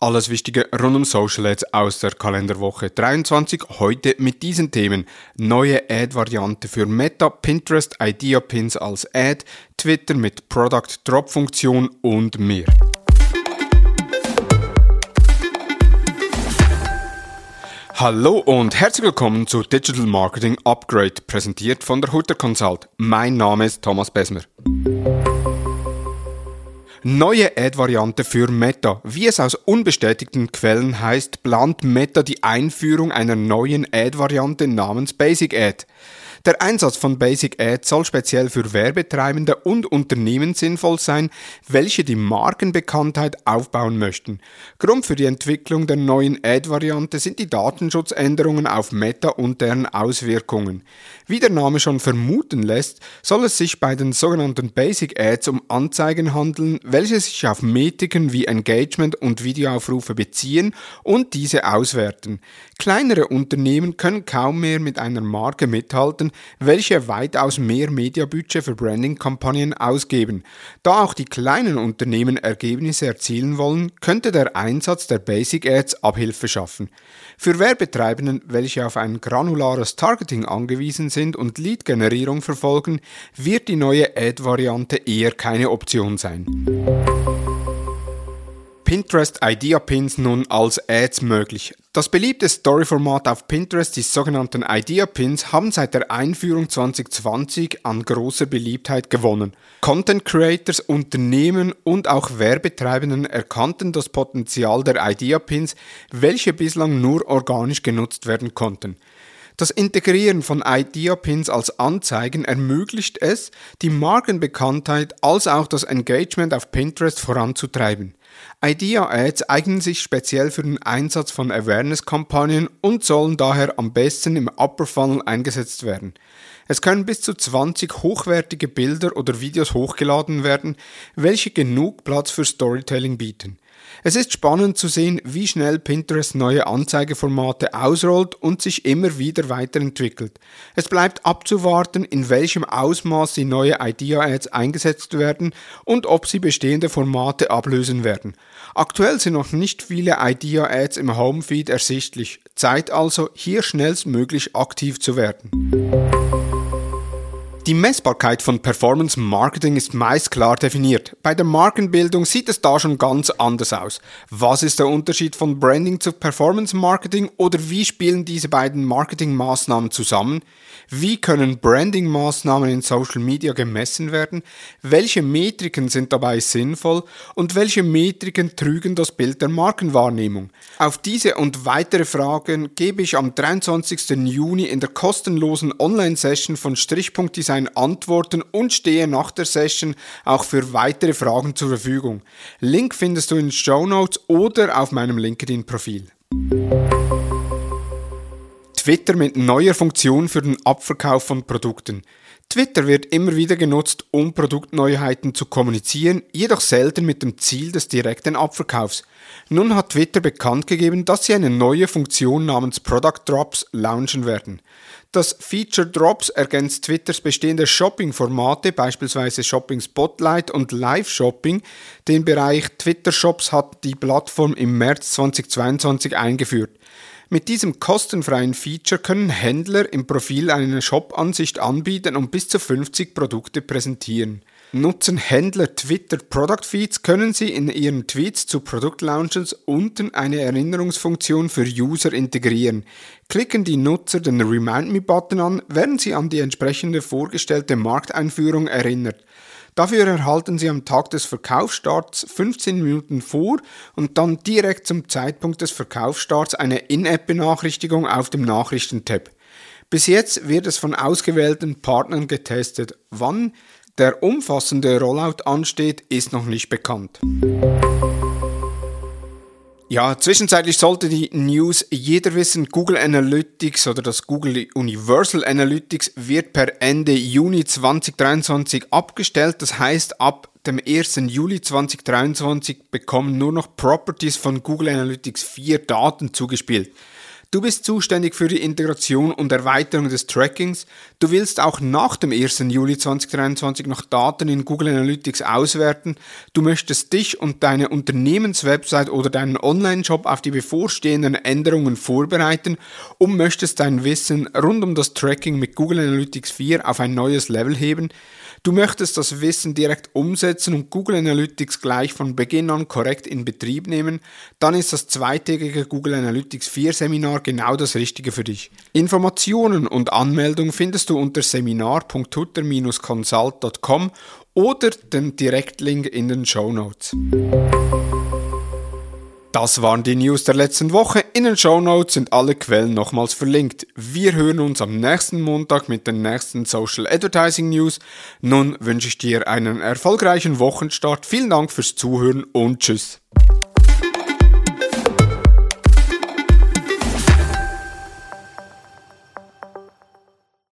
Alles Wichtige rund um Social Ads aus der Kalenderwoche 23. Heute mit diesen Themen. Neue Ad-Variante für Meta, Pinterest, Idea Pins als Ad, Twitter mit Product Drop Funktion und mehr. Hallo und herzlich willkommen zu Digital Marketing Upgrade, präsentiert von der Hutter Consult. Mein Name ist Thomas Besmer. Neue Ad-Variante für Meta. Wie es aus unbestätigten Quellen heißt, plant Meta die Einführung einer neuen Ad-Variante namens Basic Ad. Der Einsatz von Basic Ads soll speziell für Werbetreibende und Unternehmen sinnvoll sein, welche die Markenbekanntheit aufbauen möchten. Grund für die Entwicklung der neuen Ad-Variante sind die Datenschutzänderungen auf Meta und deren Auswirkungen. Wie der Name schon vermuten lässt, soll es sich bei den sogenannten Basic Ads um Anzeigen handeln, welche sich auf Metriken wie Engagement und Videoaufrufe beziehen und diese auswerten. Kleinere Unternehmen können kaum mehr mit einer Marke mithalten, welche weitaus mehr Mediabudget für Branding-Kampagnen ausgeben. Da auch die kleinen Unternehmen Ergebnisse erzielen wollen, könnte der Einsatz der Basic Ads Abhilfe schaffen. Für Werbetreibenden, welche auf ein granulares Targeting angewiesen sind und Lead-Generierung verfolgen, wird die neue Ad-Variante eher keine Option sein. Pinterest Idea Pins nun als Ads möglich. Das beliebte Story-Format auf Pinterest, die sogenannten Idea Pins, haben seit der Einführung 2020 an großer Beliebtheit gewonnen. Content Creators, Unternehmen und auch Werbetreibenden erkannten das Potenzial der Idea Pins, welche bislang nur organisch genutzt werden konnten. Das Integrieren von Idea-Pins als Anzeigen ermöglicht es, die Markenbekanntheit als auch das Engagement auf Pinterest voranzutreiben. Idea-Ads eignen sich speziell für den Einsatz von Awareness-Kampagnen und sollen daher am besten im Upper Funnel eingesetzt werden. Es können bis zu 20 hochwertige Bilder oder Videos hochgeladen werden, welche genug Platz für Storytelling bieten. Es ist spannend zu sehen, wie schnell Pinterest neue Anzeigeformate ausrollt und sich immer wieder weiterentwickelt. Es bleibt abzuwarten, in welchem Ausmaß die neue Idea-Ads eingesetzt werden und ob sie bestehende Formate ablösen werden. Aktuell sind noch nicht viele Idea-Ads im Homefeed ersichtlich. Zeit also, hier schnellstmöglich aktiv zu werden. Die Messbarkeit von Performance Marketing ist meist klar definiert. Bei der Markenbildung sieht es da schon ganz anders aus. Was ist der Unterschied von Branding zu Performance Marketing oder wie spielen diese beiden Marketingmaßnahmen zusammen? Wie können Branding-Maßnahmen in Social Media gemessen werden? Welche Metriken sind dabei sinnvoll und welche Metriken trügen das Bild der Markenwahrnehmung? Auf diese und weitere Fragen gebe ich am 23. Juni in der kostenlosen Online-Session von Strichpunkt-Design Design antworten und stehe nach der Session auch für weitere Fragen zur Verfügung. Link findest du in den Show Notes oder auf meinem LinkedIn-Profil. Twitter mit neuer Funktion für den Abverkauf von Produkten. Twitter wird immer wieder genutzt, um Produktneuheiten zu kommunizieren, jedoch selten mit dem Ziel des direkten Abverkaufs. Nun hat Twitter bekannt gegeben, dass sie eine neue Funktion namens Product Drops launchen werden. Das Feature Drops ergänzt Twitters bestehende Shopping-Formate, beispielsweise Shopping Spotlight und Live Shopping. Den Bereich Twitter Shops hat die Plattform im März 2022 eingeführt. Mit diesem kostenfreien Feature können Händler im Profil eine Shop-Ansicht anbieten und bis zu 50 Produkte präsentieren. Nutzen Händler Twitter Product Feeds, können sie in ihren Tweets zu Produktlaunches unten eine Erinnerungsfunktion für User integrieren. Klicken die Nutzer den Remind Me Button an, werden sie an die entsprechende vorgestellte Markteinführung erinnert. Dafür erhalten Sie am Tag des Verkaufsstarts 15 Minuten vor und dann direkt zum Zeitpunkt des Verkaufsstarts eine In-App-Benachrichtigung auf dem Nachrichtentab. Bis jetzt wird es von ausgewählten Partnern getestet. Wann der umfassende Rollout ansteht, ist noch nicht bekannt. Ja, zwischenzeitlich sollte die News jeder wissen, Google Analytics oder das Google Universal Analytics wird per Ende Juni 2023 abgestellt. Das heißt, ab dem 1. Juli 2023 bekommen nur noch Properties von Google Analytics 4 Daten zugespielt. Du bist zuständig für die Integration und Erweiterung des Trackings. Du willst auch nach dem 1. Juli 2023 noch Daten in Google Analytics auswerten. Du möchtest dich und deine Unternehmenswebsite oder deinen Online-Shop auf die bevorstehenden Änderungen vorbereiten und möchtest dein Wissen rund um das Tracking mit Google Analytics 4 auf ein neues Level heben. Du möchtest das Wissen direkt umsetzen und Google Analytics gleich von Beginn an korrekt in Betrieb nehmen, dann ist das zweitägige Google Analytics 4 Seminar genau das Richtige für dich. Informationen und Anmeldung findest du unter seminar.tutor-consult.com oder den Direktlink in den Show Notes. Das waren die News der letzten Woche. In den Show Notes sind alle Quellen nochmals verlinkt. Wir hören uns am nächsten Montag mit den nächsten Social Advertising News. Nun wünsche ich dir einen erfolgreichen Wochenstart. Vielen Dank fürs Zuhören und tschüss.